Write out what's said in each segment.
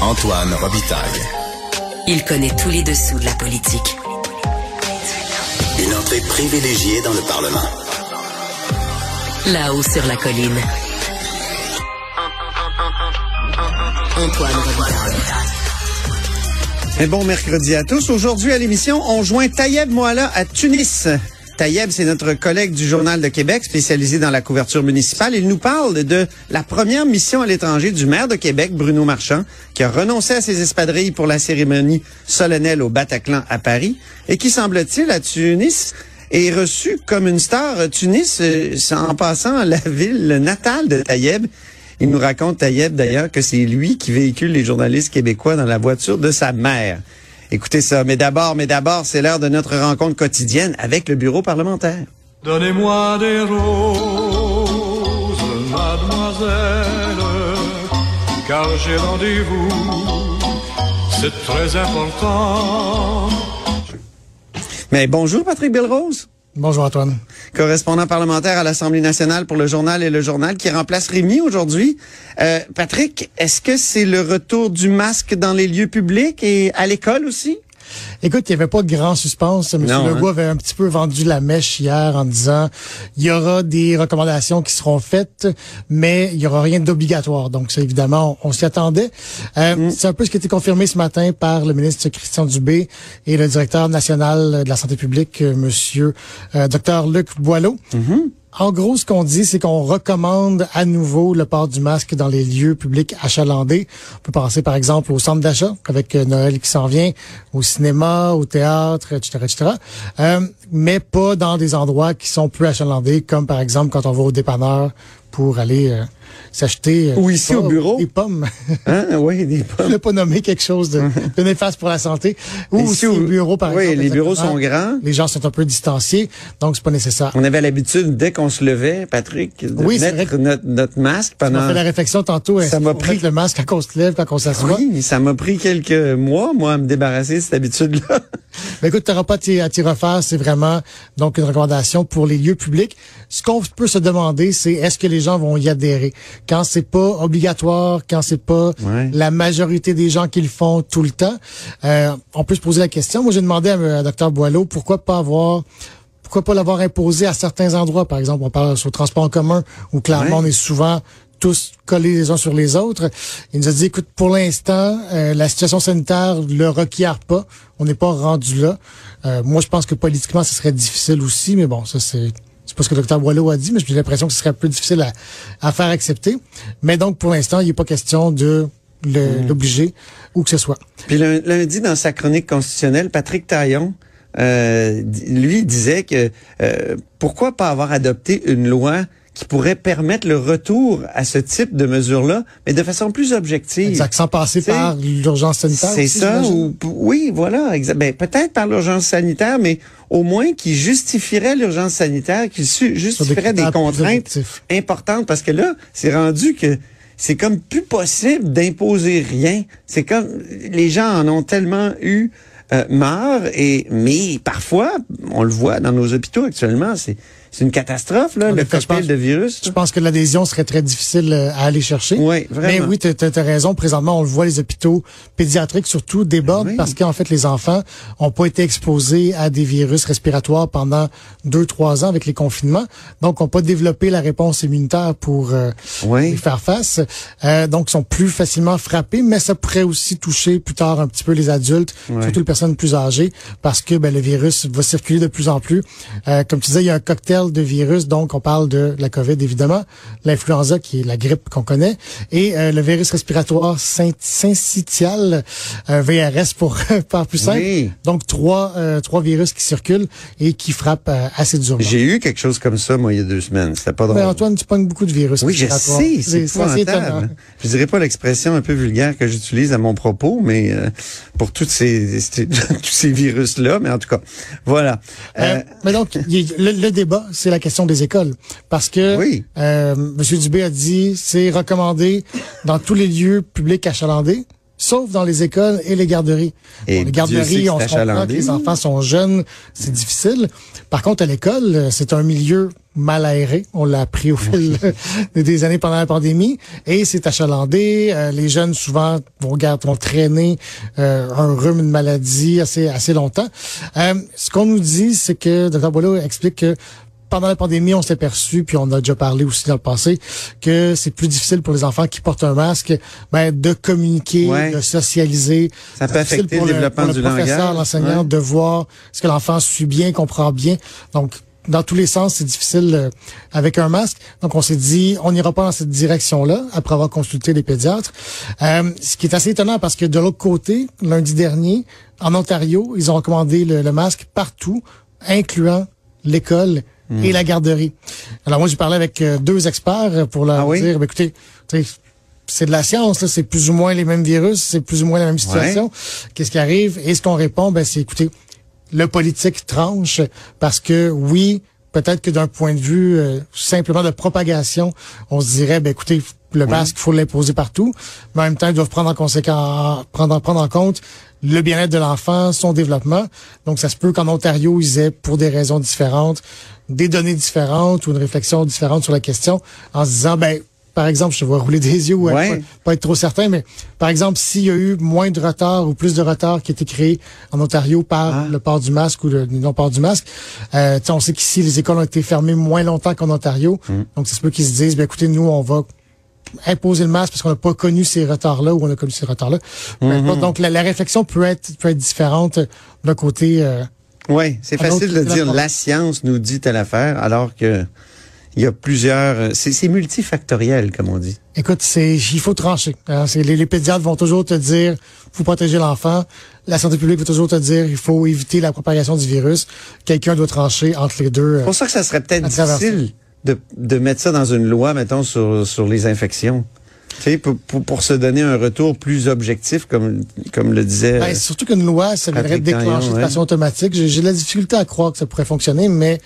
Antoine Robitaille. Il connaît tous les dessous de la politique. Une entrée privilégiée dans le Parlement. Là-haut sur la colline. Antoine Robitaille. Un bon mercredi à tous. Aujourd'hui à l'émission, on joint Tayeb Moala à Tunis. Tayeb, c'est notre collègue du Journal de Québec, spécialisé dans la couverture municipale. Il nous parle de la première mission à l'étranger du maire de Québec, Bruno Marchand, qui a renoncé à ses espadrilles pour la cérémonie solennelle au Bataclan à Paris et qui, semble-t-il, à Tunis, est reçu comme une star. Tunis, euh, en passant la ville natale de Tayeb. Il nous raconte, Tayeb, d'ailleurs, que c'est lui qui véhicule les journalistes québécois dans la voiture de sa mère. Écoutez ça. Mais d'abord, mais d'abord, c'est l'heure de notre rencontre quotidienne avec le bureau parlementaire. Donnez-moi des roses, mademoiselle, car j'ai rendez-vous, c'est très important. Mais bonjour, Patrick Belrose. Bonjour Antoine. Correspondant parlementaire à l'Assemblée nationale pour le journal et le journal qui remplace Rémi aujourd'hui. Euh, Patrick, est-ce que c'est le retour du masque dans les lieux publics et à l'école aussi? Écoute, il n'y avait pas de grand suspense. M. Non, Legault hein? avait un petit peu vendu la mèche hier en disant il y aura des recommandations qui seront faites, mais il y aura rien d'obligatoire. Donc, ça, évidemment, on, on s'y attendait. Euh, C'est un peu ce qui a été confirmé ce matin par le ministre Christian Dubé et le directeur national de la santé publique, euh, Monsieur euh, Dr Luc Boileau. En gros, ce qu'on dit, c'est qu'on recommande à nouveau le port du masque dans les lieux publics achalandés. On peut penser, par exemple, au centre d'achat, avec euh, Noël qui s'en vient, au cinéma, au théâtre, etc., etc. Euh, mais pas dans des endroits qui sont peu achalandés, comme par exemple quand on va au dépanneur pour aller euh, s'acheter euh, Ou ici au bureau. des pommes. Hein? Oui, des Je ne pas nommer quelque chose de, de néfaste pour la santé. Ou Ici aussi au- au bureau, par oui, exemple. les bureaux sont grands. Les gens sont un peu distanciés, donc c'est pas nécessaire. On avait l'habitude, dès qu'on se levait, Patrick, de Oui, mettre notre, notre masque On pendant... a fait la réflexion tantôt. Ça m'a pris- le masque quand on se lève, quand on s'assoit? Oui, ça m'a pris quelques mois, moi, à me débarrasser de cette habitude-là. Mais écoute, tu n'auras pas à t'y refaire. C'est vraiment donc une recommandation pour les lieux publics. Ce qu'on peut se demander, c'est est-ce que les gens vont y adhérer? Quand c'est pas obligatoire, quand c'est pas Ouais. la majorité des gens qui le font tout le temps. Euh, on peut se poser la question. Moi, j'ai demandé à, à Dr Boileau pourquoi pas avoir pourquoi pas l'avoir imposé à certains endroits? Par exemple, on parle sur le transport en commun où clairement Ouais. on est souvent tous collés les uns sur les autres. Il nous a dit, écoute, pour l'instant, euh, la situation sanitaire le requiert pas. On n'est pas rendu là. Euh, moi, je pense que politiquement, ce serait difficile aussi, mais bon, ça c'est c'est pas ce que Dr Boileau a dit, mais j'ai l'impression que ce serait un peu difficile à, à faire accepter. Mais donc, pour l'instant, il n'est pas question de le- l'obliger où que ce soit. Puis lun- lundi, dans sa chronique constitutionnelle, Patrick Taillon, euh, lui, disait que euh, pourquoi pas avoir adopté une loi qui pourrait permettre le retour à ce type de mesures-là, mais de façon plus objective. Exact, sans passer par l'urgence sanitaire. C'est ça, ou oui, voilà, ben, peut-être par l'urgence sanitaire, mais au moins qui justifierait l'urgence sanitaire, qui justifierait des contraintes importantes, parce que là, c'est rendu que c'est comme plus possible d'imposer rien. C'est comme les gens en ont tellement eu euh, marre, et mais parfois, on le voit dans nos hôpitaux actuellement, c'est c'est une catastrophe là, En le cocktail de virus. Je pense que l'adhésion serait très difficile euh, à aller chercher. Oui, vraiment. Mais oui, tu as, raison. Présentement, on le voit, les hôpitaux pédiatriques surtout débordent Oui. parce qu'en fait, les enfants ont pas été exposés à des virus respiratoires pendant deux, trois ans avec les confinements. Donc, ont pas développé la réponse immunitaire pour euh, Oui. y faire face. Euh, donc, ils sont plus facilement frappés, mais ça pourrait aussi toucher plus tard un petit peu les adultes, surtout les personnes plus âgées, parce que ben, le virus va circuler de plus en plus. Euh, comme tu disais, il y a un cocktail de virus, donc on parle de la COVID évidemment, l'influenza qui est la grippe qu'on connaît, et euh, le virus respiratoire syn- syncytial, euh, VRS pour par plus simple. Oui. Donc trois euh, trois virus qui circulent et qui frappent euh, assez durement. J'ai eu quelque chose comme ça, moi, il y a deux semaines. C'était pas drôle. Mais Antoine, tu pognes beaucoup de virus. Oui, je sais, c'est. Je dirais pas l'expression un peu vulgaire que j'utilise à mon propos, mais euh, pour toutes ces, ces- tous ces virus-là, mais en tout cas, voilà. Euh, mais donc, le débat, c'est la question des écoles. Parce que Oui. euh, M. Dubé a dit c'est recommandé dans tous les lieux publics achalandés, sauf dans les écoles et les garderies. Et Bon, les garderies, on se comprend que les enfants sont jeunes, c'est difficile. Par contre, à l'école, euh, c'est un milieu mal aéré. On l'a appris au fil des- années pendant la pandémie. Et c'est achalandé. Euh, les jeunes, souvent, vont, traîner euh, un rhume, une maladie assez, assez longtemps. Euh, ce qu'on nous dit, c'est que Dr. Boileau explique que pendant la pandémie, on s'est perçu, puis on a déjà parlé aussi dans le passé, que c'est plus difficile pour les enfants qui portent un masque ben, de communiquer, Ouais. de socialiser. Ça peut affecter pour le développement pour du le professeur, langage. l'enseignant, Ouais. de voir ce que l'enfant suit bien, comprend bien. Donc, dans tous les sens, c'est difficile euh, avec un masque. Donc, on s'est dit, on n'ira pas dans cette direction-là après avoir consulté les pédiatres. Euh, ce qui est assez étonnant parce que de l'autre côté, lundi dernier, en Ontario, ils ont recommandé le, le masque partout, incluant l'école Et la garderie. Alors moi, j'ai parlé avec euh, deux experts pour leur Ah oui? dire, ben, écoutez, c'est de la science, là, c'est plus ou moins les mêmes virus, c'est plus ou moins la même situation. Qu'est-ce qui arrive? Et ce qu'on répond, ben, c'est, écoutez, le politique tranche parce que oui, peut-être que d'un point de vue euh, simplement de propagation, on se dirait, ben écoutez, le masque, il faut l'imposer partout, mais en même temps, ils doivent prendre en conséquence, prendre, prendre en compte le bien-être de l'enfant, son développement. Donc, ça se peut qu'en Ontario, ils aient, pour des raisons différentes, des données différentes ou une réflexion différente sur la question, en se disant, ben par exemple, je te vois rouler des yeux ou Ouais. pas, pas être trop certain, mais par exemple, s'il y a eu moins de retard ou plus de retard qui a été créé en Ontario par Ah. le port du masque ou le non-port du masque, euh, on sait qu'ici, les écoles ont été fermées moins longtemps qu'en Ontario. Mm. Donc, c'est ce peut qu'ils se disent, ben, écoutez, nous, on va imposer le masque parce qu'on n'a pas connu ces retards-là ou on a connu ces retards-là. Importe. Donc, la, la réflexion peut être, peut être différente d'un côté... euh, Oui, c'est facile de dire la- science nous dit telle affaire, alors que il y a plusieurs. euh, C'est multifactoriel, comme on dit. Écoute, c'est il faut trancher. hein. Les, les pédiatres vont toujours te dire faut protéger l'enfant. La santé publique va toujours te dire il faut éviter la propagation du virus. Quelqu'un doit trancher entre les deux. C'est euh. pour ça que ça serait peut-être difficile de, de mettre ça dans une loi, mettons, sur, sur les infections. Tu sais, pour, pour, pour se donner un retour plus objectif, comme, comme le disait. Ben, surtout qu'une loi, ça viendrait déclencher Taillon, de ouais. façon automatique. J'ai de la difficulté à croire que ça pourrait fonctionner, mais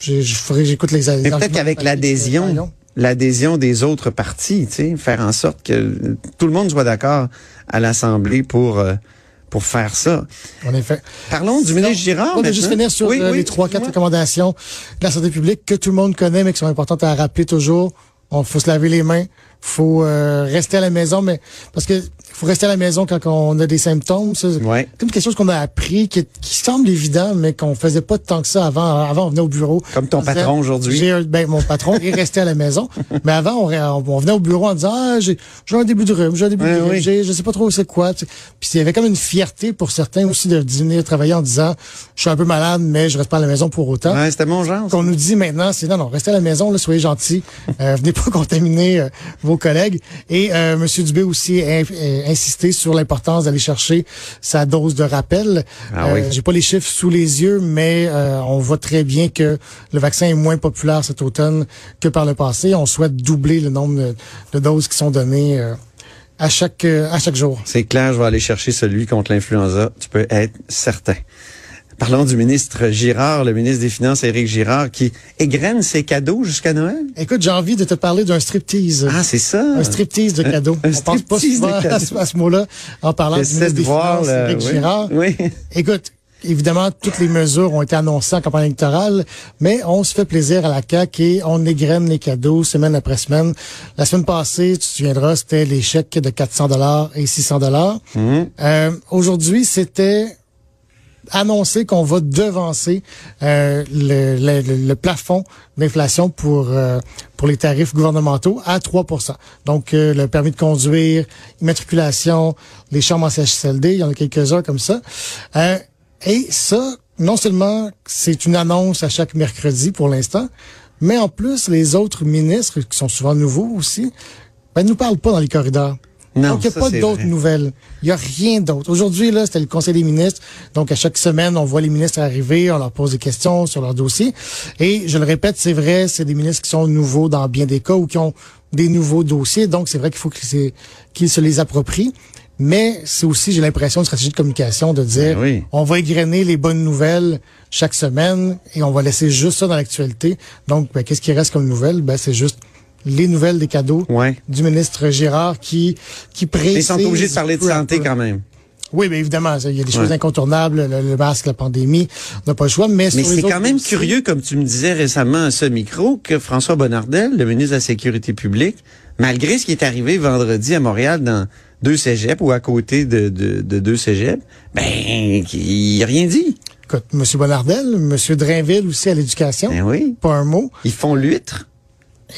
j'écoute les. Mais peut-être qu'avec l'adhésion, l'adhésion des autres partis, tu sais, faire en sorte que tout le monde soit d'accord à l'Assemblée pour euh, pour faire ça. En effet. Parlons du ministre Girard. On va juste finir sur Oui, euh, oui, les trois, quatre recommandations de la santé publique que tout le monde connaît, mais qui sont importantes à rappeler toujours. On faut se laver les mains, faut euh, rester à la maison, mais parce que faut rester à la maison quand on a des symptômes. C'est Ouais. comme quelque chose qu'on a appris, qui, qui semble évident, mais qu'on faisait pas tant que ça avant. Avant, on venait au bureau. Comme ton disait, patron aujourd'hui. Ben, mon patron est resté à la maison. Mais avant, on, on venait au bureau en disant, ah, j'ai, j'ai un début de rhume, j'ai un début Ouais, de grippe, oui. je sais pas trop c'est quoi. Puis il y avait comme une fierté pour certains aussi de venir travailler en disant, je suis un peu malade, mais je reste pas à la maison pour autant. Ouais, c'était mon genre. Ce qu'on nous dit maintenant, c'est non, non, restez à la maison, là, soyez gentils, euh, venez pas contaminer euh, vos collègues. Et euh, M. Dubé aussi insisté sur l'importance d'aller chercher sa dose de rappel. Ah Euh, oui. J'ai pas les chiffres sous les yeux, mais euh, on voit très bien que le vaccin est moins populaire cet automne que par le passé. On souhaite doubler le nombre de, de doses qui sont données euh, à chaque euh, à chaque jour. C'est clair, je vais aller chercher celui contre l'influenza. Tu peux être certain. Parlons du ministre Girard, le ministre des Finances, Éric Girard, qui égrène ses cadeaux jusqu'à Noël. Écoute, j'ai envie de te parler d'un striptease. Ah, c'est ça. Un striptease de cadeaux. un On pense pas souvent à, ce- à ce mot-là en parlant du ministre de des voir. Finances, Éric oui. Girard. Oui. Écoute, évidemment, toutes les mesures ont été annoncées en campagne électorale, mais on se fait plaisir à la CAQ et on égrène les cadeaux semaine après semaine. La semaine passée, tu te souviendras, c'était les chèques de 400 dollars et 600 dollars. Mhm. Euh, Aujourd'hui, c'était annoncé qu'on va devancer euh, le, plafond d'inflation pour euh, pour les tarifs gouvernementaux à 3% Donc, euh, le permis de conduire, immatriculation, les chambres en CHSLD, il y en a quelques-uns comme ça. Euh, et ça, non seulement c'est une annonce à chaque mercredi pour l'instant, mais en plus, les autres ministres, qui sont souvent nouveaux aussi, ben, nous parlent pas dans les corridors. Non, Donc, il n'y a pas d'autres nouvelles. Il n'y a rien d'autre. Aujourd'hui, là, c'était le Conseil des ministres. Donc, à chaque semaine, on voit les ministres arriver, on leur pose des questions sur leur dossier. Et je le répète, c'est vrai, c'est des ministres qui sont nouveaux dans bien des cas ou qui ont des nouveaux dossiers. Donc, c'est vrai qu'il faut qu'ils se- qu'ils se les approprient. Mais c'est aussi, j'ai l'impression, une stratégie de communication de dire, Ben oui. on va égrener les bonnes nouvelles chaque semaine et on va laisser juste ça dans l'actualité. Donc, ben, qu'est-ce qui reste comme nouvelle? Ben, c'est juste les nouvelles des cadeaux Ouais. du ministre Gérard qui qui précise. Ils sont obligés de parler de santé quand même. Oui, mais évidemment, il y a des choses Ouais. incontournables, le, le masque, la pandémie, on n'a pas le choix. Mais, Mais c'est quand même curieux, comme tu me disais récemment à ce micro, que François Bonnardel, le ministre de la Sécurité publique, malgré ce qui est arrivé vendredi à Montréal dans deux cégeps ou à côté de, de, de deux cégeps, ben, il n'a rien dit. Écoute, M. Bonardel, M. Drainville aussi à l'éducation. Ben oui. Pas un mot. Ils font l'huître.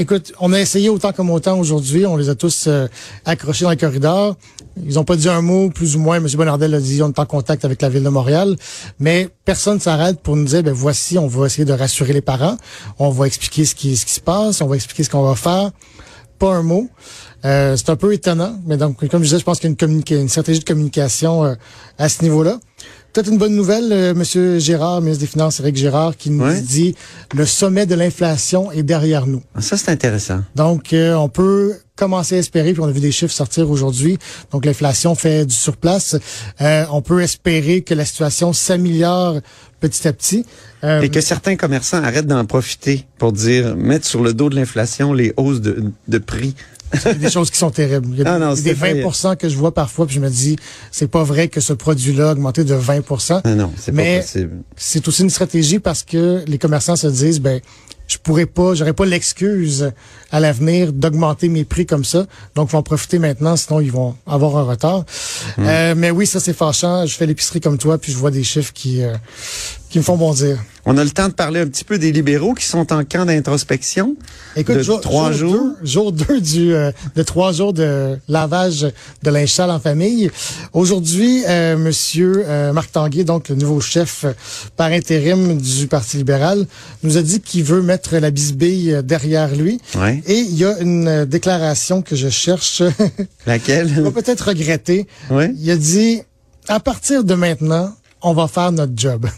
Écoute, on a essayé autant comme autant aujourd'hui. On les a tous euh, accrochés dans le corridor. Ils ont pas dit un mot, plus ou moins. M. Bonardel a dit on est en contact avec la ville de Montréal. Mais personne s'arrête pour nous dire, ben voici, on va essayer de rassurer les parents. On va expliquer ce qui, ce qui se passe. On va expliquer ce qu'on va faire. Pas un mot. Euh, c'est un peu étonnant. Mais donc, comme je disais, je pense qu'il y a une, une stratégie de communication euh, à ce niveau-là. Peut-être une bonne nouvelle, euh, Monsieur Gérard, ministre des Finances, Éric Gérard, qui nous Ouais. dit le sommet de l'inflation est derrière nous. Ah, Ça, c'est intéressant. Donc, euh, on peut commencer à espérer, puis on a vu des chiffres sortir aujourd'hui, donc l'inflation fait du surplace. Euh, on peut espérer que la situation s'améliore petit à petit. Euh, Et que certains commerçants arrêtent d'en profiter pour dire, mettre sur le dos de l'inflation les hausses de, de prix. Des choses qui sont terribles. Il y a Ah non, des, c'est des effrayant. 20 que je vois parfois, puis je me dis, c'est pas vrai que ce produit-là a augmenté de 20 Ah non, c'est pas Mais possible. c'est aussi une stratégie parce que les commerçants se disent, ben, je pourrais pas, j'aurais pas l'excuse à l'avenir d'augmenter mes prix comme ça. Donc, ils vont en profiter maintenant, sinon ils vont avoir un retard. Hmm. Euh, mais oui, ça c'est fâchant. Je fais l'épicerie comme toi, puis je vois des chiffres qui euh, qui me font bondir. On a le temps de parler un petit peu des libéraux qui sont en camp d'introspection. Écoute, de jour, trois jour jours. deux- jour 2 du euh, de trois jours de lavage de linge sale en famille. Aujourd'hui, euh, Monsieur euh, Marc Tanguay, donc le nouveau chef euh, par intérim du Parti libéral, nous a dit qu'il veut mettre la bisbille euh, derrière lui. Ouais. Et il y a une euh, déclaration que je cherche. Laquelle? on va peut-être regretter. Ouais. Il a dit à partir de maintenant, on va faire notre job.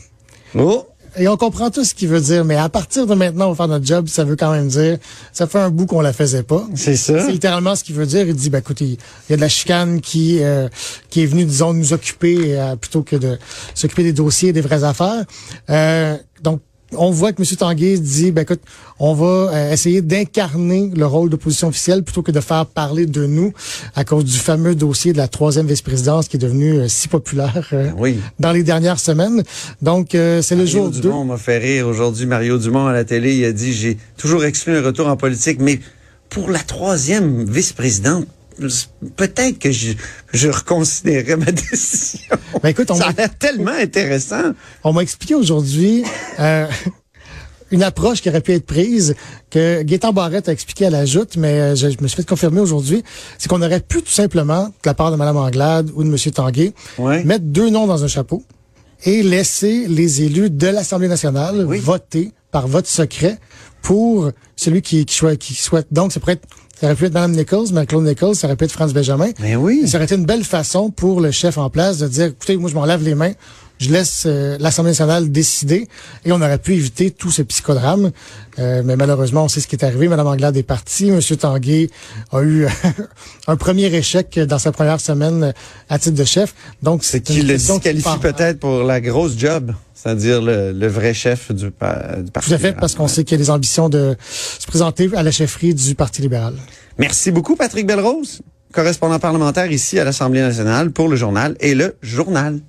Oh! Et on comprend tout ce qu'il veut dire, mais à partir de maintenant, on va faire notre job, ça veut quand même dire, ça fait un bout qu'on la faisait pas. C'est ça? C'est littéralement ce qu'il veut dire. Il dit, ben écoutez, il y a de la chicane qui euh, qui est venue, disons, nous occuper euh, plutôt que de s'occuper des dossiers et des vraies affaires. Euh, donc, on voit que M. Tanguay dit, ben écoute, on va euh, essayer d'incarner le rôle d'opposition officielle plutôt que de faire parler de nous à cause du fameux dossier de la troisième vice-présidence qui est devenu euh, si populaire euh, Oui. dans les dernières semaines. Donc, c'est le jour 2. Dumont m'a fait rire aujourd'hui. Mario Dumont à la télé, il a dit j'ai toujours exclu un retour en politique, mais pour la troisième vice-présidente, peut-être que je, je reconsidérerais ma décision. Ben écoute, on Ça a l'air tellement intéressant. On m'a expliqué aujourd'hui euh, une approche qui aurait pu être prise, que Gaétan Barrette a expliqué à la joute, mais euh, je, je me suis fait confirmer aujourd'hui, c'est qu'on aurait pu tout simplement, de la part de Mme Anglade ou de M. Tanguay, Ouais. mettre deux noms dans un chapeau et laisser les élus de l'Assemblée nationale Oui. voter par vote secret pour celui qui, qui, souhaite, qui souhaite. Donc, ça pourrait être, ça aurait pu être Mme Nichols, mais Claude Nichols, ça aurait pu être Franz Benjamin. Mais oui. Ça aurait été une belle façon pour le chef en place de dire, écoutez, moi, je m'en lave les mains, je laisse euh, l'Assemblée nationale décider, et on aurait pu éviter tout ce psychodrame. Euh, mais malheureusement, on sait ce qui est arrivé. Madame Anglade est partie. Monsieur Tanguay a eu un premier échec dans sa première semaine à titre de chef. Donc, C'est qui le disqualifie peut-être pour la grosse job, c'est-à-dire le, le vrai chef du, pa- du Parti Tout à fait, libéral. parce qu'on sait qu'il y a des ambitions de se présenter à la chefferie du Parti libéral. Merci beaucoup, Patrick Belrose, correspondant parlementaire ici à l'Assemblée nationale pour le journal et le journal.